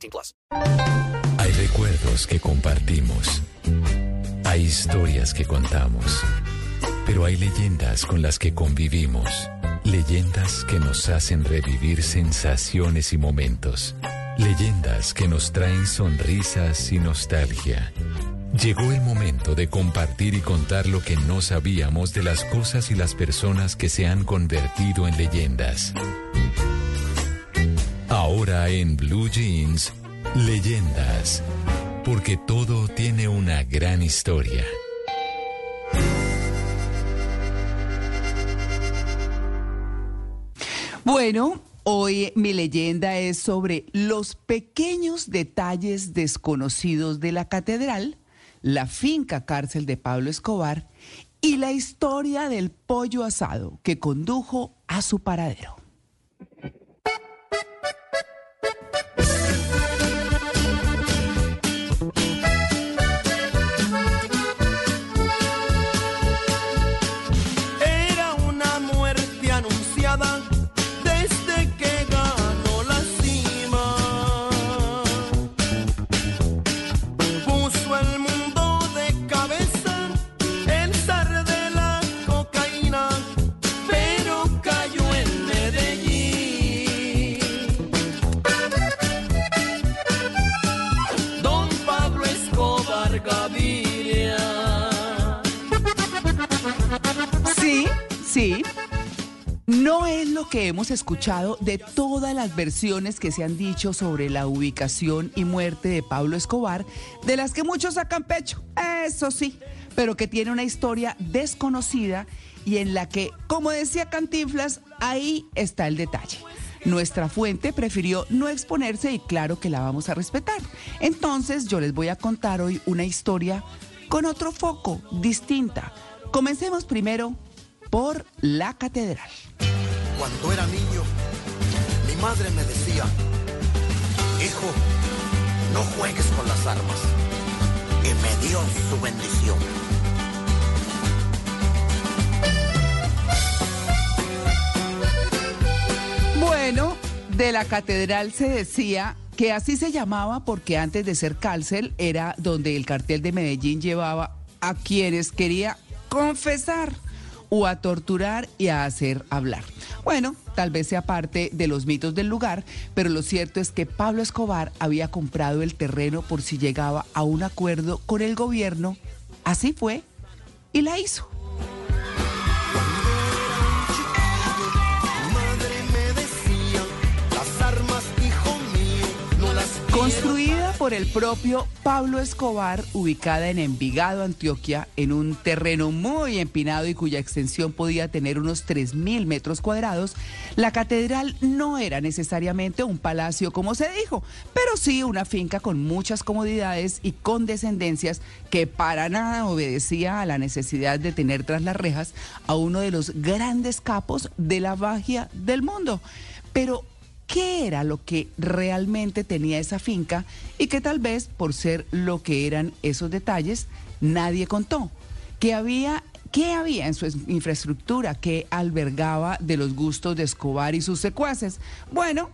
18 plus. Hay recuerdos que compartimos. Hay historias que contamos. Pero hay leyendas con las que convivimos. Leyendas que nos hacen revivir sensaciones y momentos. Leyendas que nos traen sonrisas y nostalgia. Llegó el momento de compartir y contar lo que no sabíamos de las cosas y las personas que se han convertido en leyendas. Ahora en Blue Jeans, leyendas. Porque todo tiene una gran historia. Bueno, hoy mi leyenda es sobre los pequeños detalles desconocidos de la catedral la finca cárcel de Pablo Escobar y la historia del pollo asado que condujo a su paradero. Que hemos escuchado de todas las versiones que se han dicho sobre la ubicación y muerte de Pablo Escobar, de las que muchos sacan pecho, eso sí, pero que tiene una historia desconocida y en la que, como decía Cantinflas, ahí está el detalle. Nuestra fuente prefirió no exponerse y claro que la vamos a respetar. Entonces yo les voy a contar hoy una historia con otro foco, distinta. Comencemos primero por la catedral. Cuando era niño, mi madre me decía, hijo, no juegues con las armas. Y me dio su bendición. Bueno, de la catedral se decía que así se llamaba porque antes de ser cárcel era donde el cartel de Medellín llevaba a quienes quería confesar o a torturar y a hacer hablar. Bueno, tal vez sea parte de los mitos del lugar, pero lo cierto es que Pablo Escobar había comprado el terreno por si llegaba a un acuerdo con el gobierno. Así fue y la hizo. Por el propio Pablo Escobar, ubicada en Envigado, Antioquia, en un terreno muy empinado y cuya extensión podía tener unos 3.000 metros cuadrados, la catedral no era necesariamente un palacio como se dijo, pero sí una finca con muchas comodidades y condescendencias que para nada obedecía a la necesidad de tener tras las rejas a uno de los grandes capos de la magia del mundo. Pero qué era lo que realmente tenía esa finca y que tal vez por ser lo que eran esos detalles nadie contó. ¿Qué había, qué había en su infraestructura que albergaba de los gustos de Escobar y sus secuaces? Bueno,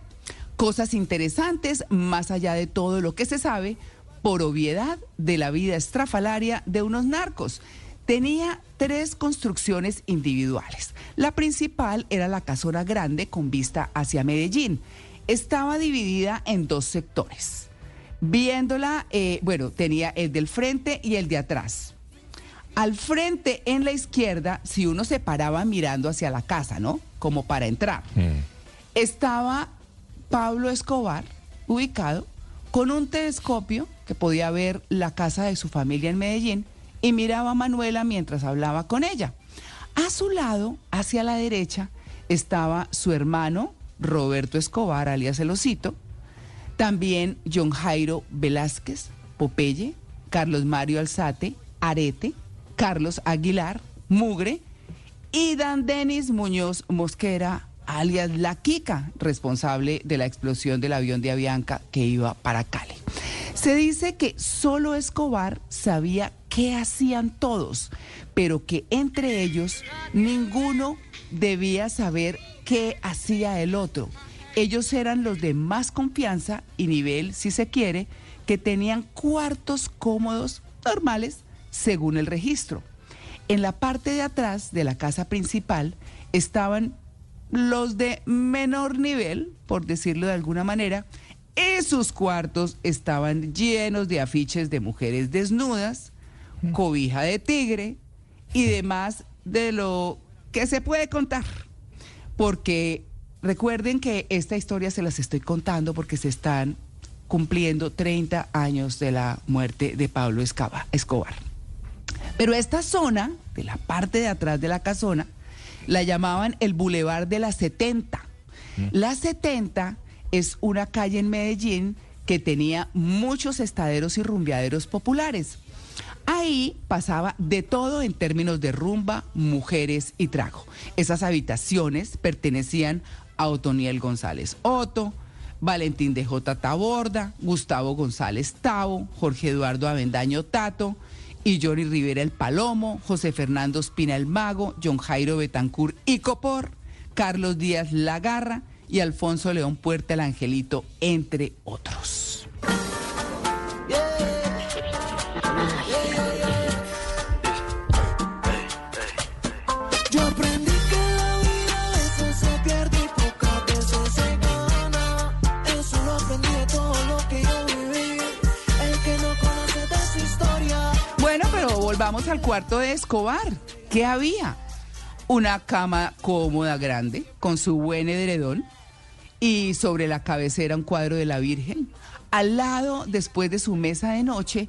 cosas interesantes más allá de todo lo que se sabe por obviedad de la vida estrafalaria de unos narcos tenía tres construcciones individuales. La principal era la casona grande con vista hacia Medellín. Estaba dividida en dos sectores. Viéndola, eh, bueno, tenía el del frente y el de atrás. Al frente, en la izquierda, si uno se paraba mirando hacia la casa, ¿no? Como para entrar, mm. estaba Pablo Escobar ubicado con un telescopio que podía ver la casa de su familia en Medellín y miraba a Manuela mientras hablaba con ella. A su lado, hacia la derecha, estaba su hermano Roberto Escobar, alias El También John Jairo Velázquez, Popeye, Carlos Mario Alzate, Arete, Carlos Aguilar, Mugre y Dan Denis Muñoz Mosquera, alias La Kika, responsable de la explosión del avión de Avianca que iba para Cali. Se dice que solo Escobar sabía qué hacían todos, pero que entre ellos ninguno debía saber qué hacía el otro. Ellos eran los de más confianza y nivel, si se quiere, que tenían cuartos cómodos normales según el registro. En la parte de atrás de la casa principal estaban los de menor nivel, por decirlo de alguna manera, y sus cuartos estaban llenos de afiches de mujeres desnudas, cobija de tigre y demás de lo que se puede contar. Porque recuerden que esta historia se las estoy contando porque se están cumpliendo 30 años de la muerte de Pablo Escobar. Pero esta zona, de la parte de atrás de la casona, la llamaban el Boulevard de la 70. La 70 es una calle en Medellín que tenía muchos estaderos y rumbeaderos populares. Ahí pasaba de todo en términos de rumba, mujeres y trago. Esas habitaciones pertenecían a Otoniel González Otto, Valentín de J. Taborda, Gustavo González Tavo, Jorge Eduardo Avendaño Tato y Johnny Rivera el Palomo, José Fernando Espina el Mago, John Jairo Betancur y Copor, Carlos Díaz Lagarra y Alfonso León Puerta el Angelito, entre otros. Al cuarto de Escobar. ¿Qué había? Una cama cómoda, grande, con su buen edredón, y sobre la cabecera un cuadro de la Virgen. Al lado, después de su mesa de noche,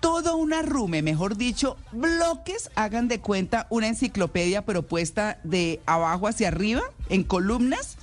todo un arrume, mejor dicho, bloques, hagan de cuenta una enciclopedia propuesta de abajo hacia arriba, en columnas,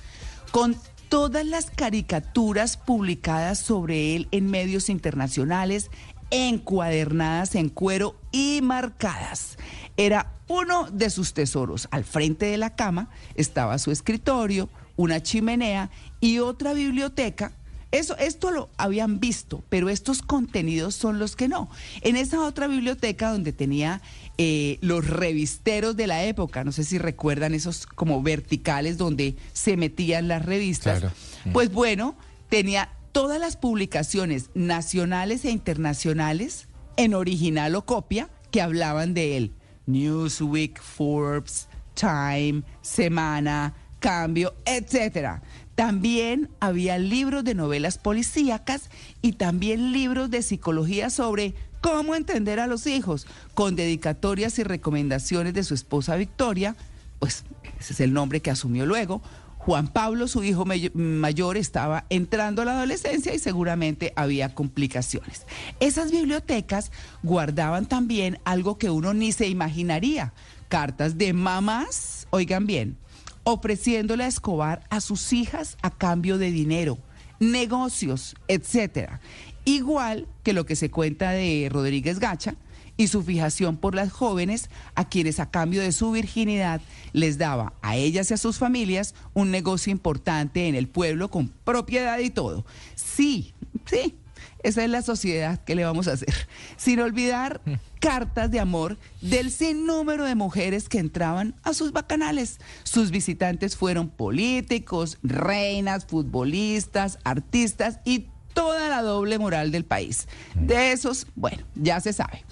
con todas las caricaturas publicadas sobre él en medios internacionales, encuadernadas en cuero y marcadas. Era uno de sus tesoros. Al frente de la cama estaba su escritorio, una chimenea y otra biblioteca. Eso, esto lo habían visto, pero estos contenidos son los que no. En esa otra biblioteca donde tenía eh, los revisteros de la época, no sé si recuerdan esos como verticales donde se metían las revistas, Claro. pues bueno, tenía todas las publicaciones nacionales e internacionales en original o copia que hablaban de él. Newsweek, Forbes, Time, Semana, Cambio, etcétera. También había libros de novelas policíacas y también libros de psicología sobre cómo entender a los hijos, con dedicatorias y recomendaciones de su esposa Victoria, pues ese es el nombre que asumió luego. Juan Pablo, su hijo may- mayor, estaba entrando a la adolescencia y seguramente había complicaciones. Esas bibliotecas guardaban también algo que uno ni se imaginaría, cartas de mamás, oigan bien, ofreciéndole a Escobar a sus hijas a cambio de dinero, negocios, etcétera. Igual que lo que se cuenta de Rodríguez Gacha y su fijación por las jóvenes a quienes a cambio de su virginidad les daba a ellas y a sus familias un negocio importante en el pueblo con propiedad y todo. Sí, sí, esa es la sociedad que le vamos a hacer. Sin olvidar cartas de amor del sinnúmero de mujeres que entraban a sus bacanales. Sus visitantes fueron políticos, reinas, futbolistas, artistas y toda la doble moral del país. De esos, bueno, ya se sabe.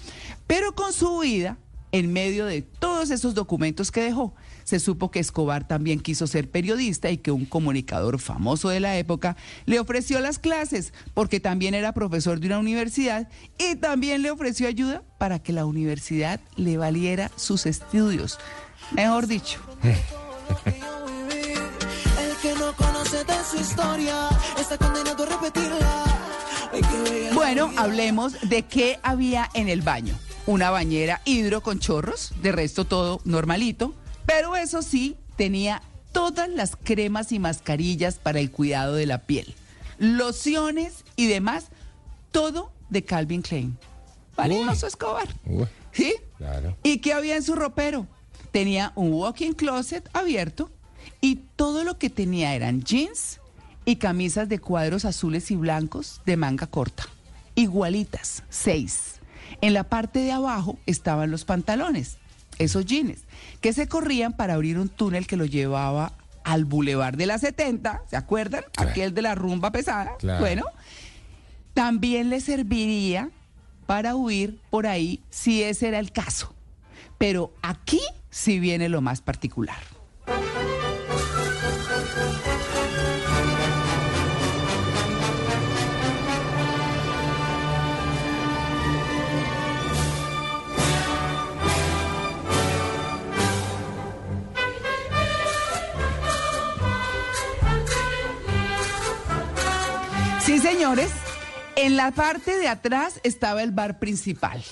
Pero con su vida, en medio de todos esos documentos que dejó, se supo que Escobar también quiso ser periodista y que un comunicador famoso de la época le ofreció las clases porque también era profesor de una universidad y también le ofreció ayuda para que la universidad le valiera sus estudios. Mejor dicho. Bueno, hablemos de qué había en el baño. Una bañera hidro con chorros, de resto todo normalito, pero eso sí, tenía todas las cremas y mascarillas para el cuidado de la piel. lociones y demás, todo de Calvin Klein. Valioso Escobar. Uy, ¿Sí? claro. ¿Y qué había en su ropero? Tenía un walk-in closet abierto y todo lo que tenía eran jeans y camisas de cuadros azules y blancos de manga corta. Igualitas, seis. En la parte de abajo estaban los pantalones, esos jeans, que se corrían para abrir un túnel que lo llevaba al Boulevard de la 70, ¿se acuerdan? Claro. Aquel de la rumba pesada. Claro. Bueno, también le serviría para huir por ahí si ese era el caso. Pero aquí sí viene lo más particular. Sí, señores. En la parte de atrás estaba el bar principal.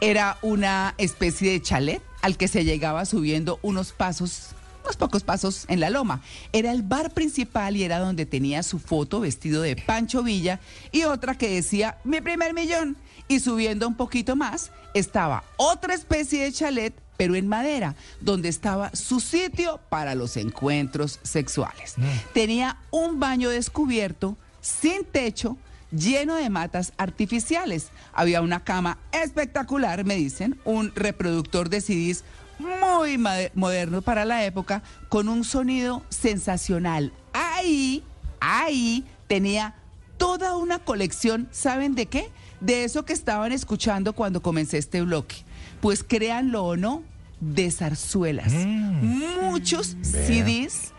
Era una especie de chalet al que se llegaba subiendo unos pasos, unos pocos pasos en la loma. Era el bar principal y era donde tenía su foto vestido de Pancho Villa y otra que decía mi primer millón. Y subiendo un poquito más estaba otra especie de chalet pero en madera, donde estaba su sitio para los encuentros sexuales. Tenía un baño descubierto, sin techo, lleno de matas artificiales. Había una cama espectacular, me dicen, un reproductor de CDs muy moderno para la época, con un sonido sensacional. Ahí, ahí tenía toda una colección, ¿saben de qué? De eso que estaban escuchando cuando comencé este bloque. Pues créanlo o no, de zarzuelas. Muchos CDs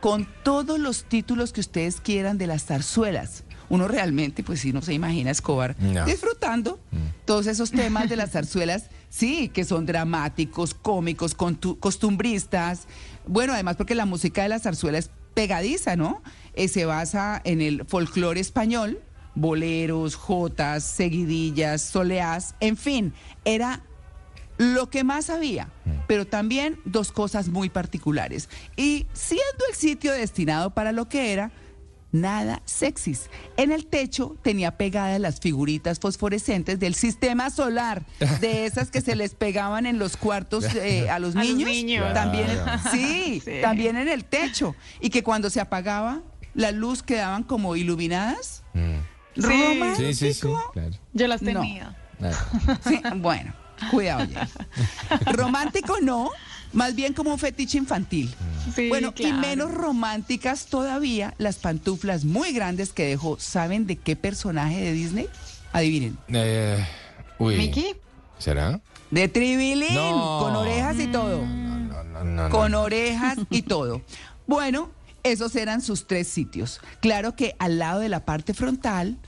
con todos los títulos que ustedes quieran de las zarzuelas. Uno realmente, pues sí, no se imagina Escobar No. disfrutando todos esos temas de las zarzuelas, sí, que son dramáticos, cómicos, costumbristas. Bueno, además porque la música de la zarzuela es pegadiza, ¿no? Eh, se basa en el folclore español, boleros, jotas, seguidillas, soleás, en fin, era lo que más había, pero también dos cosas muy particulares. Y siendo el sitio destinado para lo que era, nada sexys. En el techo tenía pegadas las figuritas fosforescentes del sistema solar, de esas que se les pegaban en los cuartos eh, a los A los niños. niños. También, Claro. sí, Sí. también en el techo. Y que cuando se apagaba, la luz quedaban como iluminadas. Sí. Romántico. Sí, sí, sí, claro. Yo las No. tenía. claro. Bueno, cuidado ya. Romántico no, más bien como un fetiche infantil. Sí, bueno, claro. y menos románticas todavía las pantuflas muy grandes que dejó. ¿Saben de qué personaje de Disney? Adivinen. Eh, uy. ¿Mickey? ¿Será? De Tribilín, No. con orejas y todo. No, no, no. con no. orejas y todo. Bueno, esos eran sus tres sitios. Claro que al lado de la parte frontal,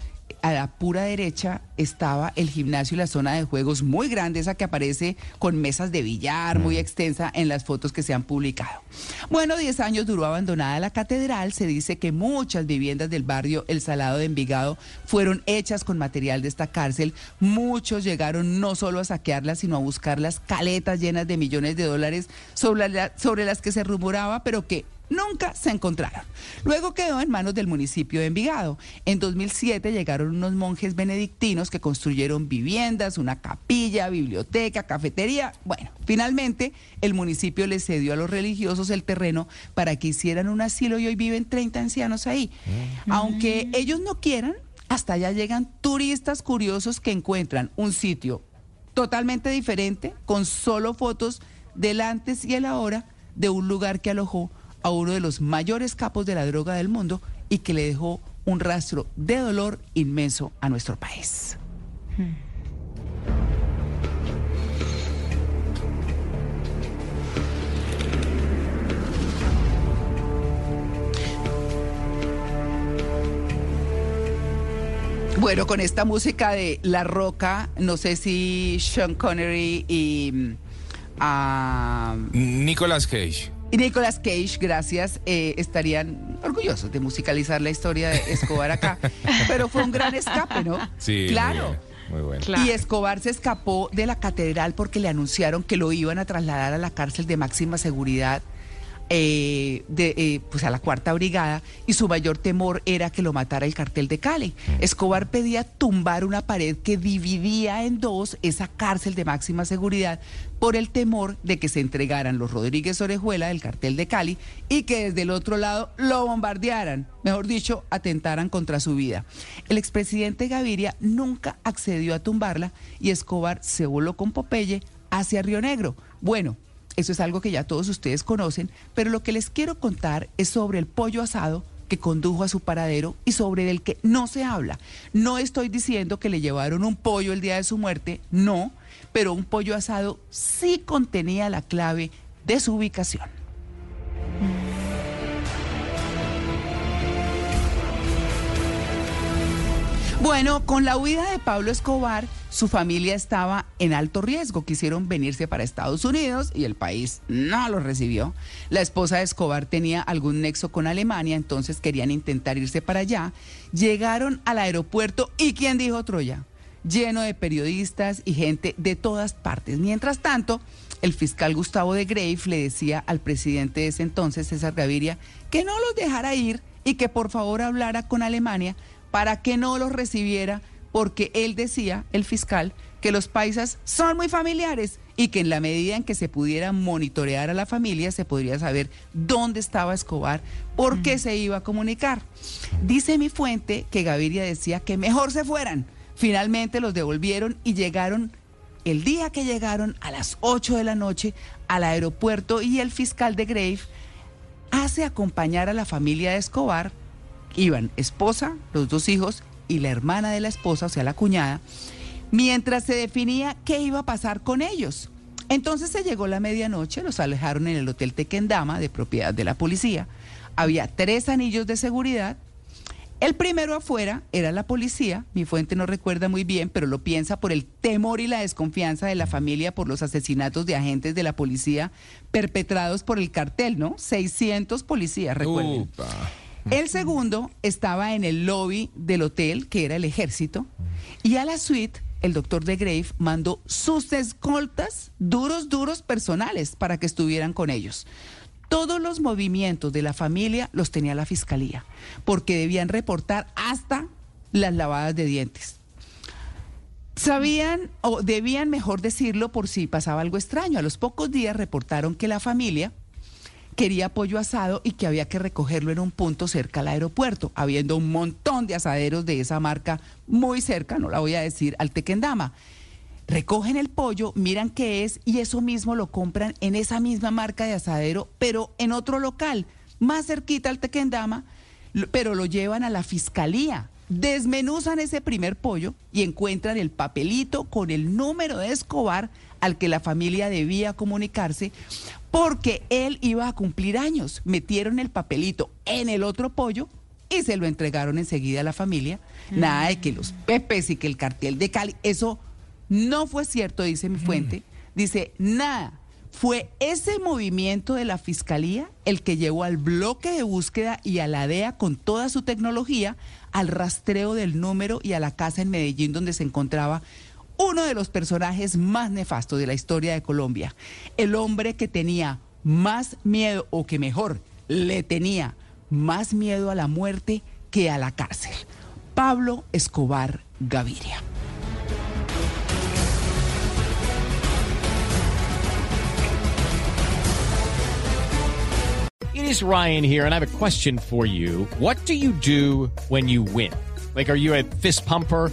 a la pura derecha, estaba el gimnasio y la zona de juegos muy grande, esa que aparece con mesas de billar muy extensa en las fotos que se han publicado. Bueno, 10 años duró abandonada la catedral. Se dice que muchas viviendas del barrio El Salado de Envigado fueron hechas con material de esta cárcel. Muchos llegaron no solo a saquearla, sino a buscar las caletas llenas de millones de dólares sobre, la- sobre las que se rumoraba, pero que nunca se encontraron. Luego quedó en manos del municipio de Envigado. En 2007 llegaron unos monjes benedictinos que construyeron viviendas, una capilla, biblioteca, cafetería. Bueno, finalmente el municipio les cedió a los religiosos el terreno para que hicieran un asilo y hoy viven 30 ancianos ahí. Aunque ellos no quieran, hasta allá llegan turistas curiosos que encuentran un sitio totalmente diferente, con solo fotos del antes y el ahora de un lugar que alojó a uno de los mayores capos de la droga del mundo y que le dejó un rastro de dolor inmenso a nuestro país. Bueno, con esta música de La Roca, no sé si Sean Connery y, ah, Nicolas Cage. Y Nicolas Cage, gracias, eh, estarían orgullosos de musicalizar la historia de Escobar acá. Pero fue un gran escape, ¿no? Sí. Claro. Muy, bien, muy bueno. Claro. Y Escobar se escapó de la catedral porque le anunciaron que lo iban a trasladar a la cárcel de máxima seguridad eh, de, eh, pues a la cuarta brigada y su mayor temor era que lo matara el cartel de Cali. Escobar pedía tumbar una pared que dividía en dos esa cárcel de máxima seguridad por el temor de que se entregaran los Rodríguez Orejuela del cartel de Cali y que desde el otro lado lo bombardearan, mejor dicho, atentaran contra su vida. El expresidente Gaviria nunca accedió a tumbarla y Escobar se voló con Popeye hacia Río Negro. Bueno, eso es algo que ya todos ustedes conocen, pero lo que les quiero contar es sobre el pollo asado que condujo a su paradero y sobre el que no se habla. No estoy diciendo que le llevaron un pollo el día de su muerte, no, pero un pollo asado sí contenía la clave de su ubicación. Bueno, con la huida de Pablo Escobar, su familia estaba en alto riesgo. Quisieron venirse para Estados Unidos y el país no los recibió. La esposa de Escobar tenía algún nexo con Alemania, entonces querían intentar irse para allá. Llegaron al aeropuerto y ¿quién dijo Troya? Lleno de periodistas y gente de todas partes. Mientras tanto, el fiscal Gustavo de Greif le decía al presidente de ese entonces, César Gaviria, que no los dejara ir y que por favor hablara con Alemania para que no los recibiera, porque él decía, el fiscal, que los paisas son muy familiares y que en la medida en que se pudiera monitorear a la familia se podría saber dónde estaba Escobar, por qué se iba a comunicar. Dice mi fuente que Gaviria decía que mejor se fueran. Finalmente los devolvieron y llegaron el día que llegaron a las 8 de la noche al aeropuerto y el fiscal de Grave hace acompañar a la familia de Escobar iban esposa, los dos hijos y la hermana de la esposa, o sea, la cuñada, mientras se definía qué iba a pasar con ellos. Entonces se llegó la medianoche, los alejaron en el Hotel Tequendama, de propiedad de la policía. Había tres anillos de seguridad. El primero afuera era la policía, mi fuente no recuerda muy bien, pero lo piensa por el temor y la desconfianza de la familia por los asesinatos de agentes de la policía perpetrados por el cartel, ¿no? 600 policías, recuerden. El segundo estaba en el lobby del hotel, que era el ejército, y a la suite el doctor de Grave mandó sus escoltas duros, duros personales para que estuvieran con ellos. Todos los movimientos de la familia los tenía la fiscalía, porque debían reportar hasta las lavadas de dientes. Sabían, o debían mejor decirlo por si pasaba algo extraño. A los pocos días reportaron que la familia quería pollo asado y que había que recogerlo en un punto cerca al aeropuerto, habiendo un montón de asaderos de esa marca muy cerca, no la voy a decir, al Tequendama. Recogen el pollo, miran qué es y eso mismo lo compran en esa misma marca de asadero, pero en otro local, más cerquita al Tequendama, pero lo llevan a la fiscalía. Desmenuzan ese primer pollo y encuentran el papelito con el número de Escobar al que la familia debía comunicarse porque él iba a cumplir años. Metieron el papelito en el otro pollo y se lo entregaron enseguida a la familia. Nada de que los pepes y que el cartel de Cali, eso no fue cierto, dice mi fuente. Dice, nada. Fue ese movimiento de la fiscalía el que llevó al bloque de búsqueda y a la DEA con toda su tecnología al rastreo del número y a la casa en Medellín donde se encontraba uno de los personajes más nefastos de la historia de Colombia. El hombre que tenía más miedo, o que mejor, le tenía más miedo a la muerte que a la cárcel. Pablo Escobar Gaviria. It is Ryan here, and I have a question for you. What do you do when you win? Like, are you a fist pumper?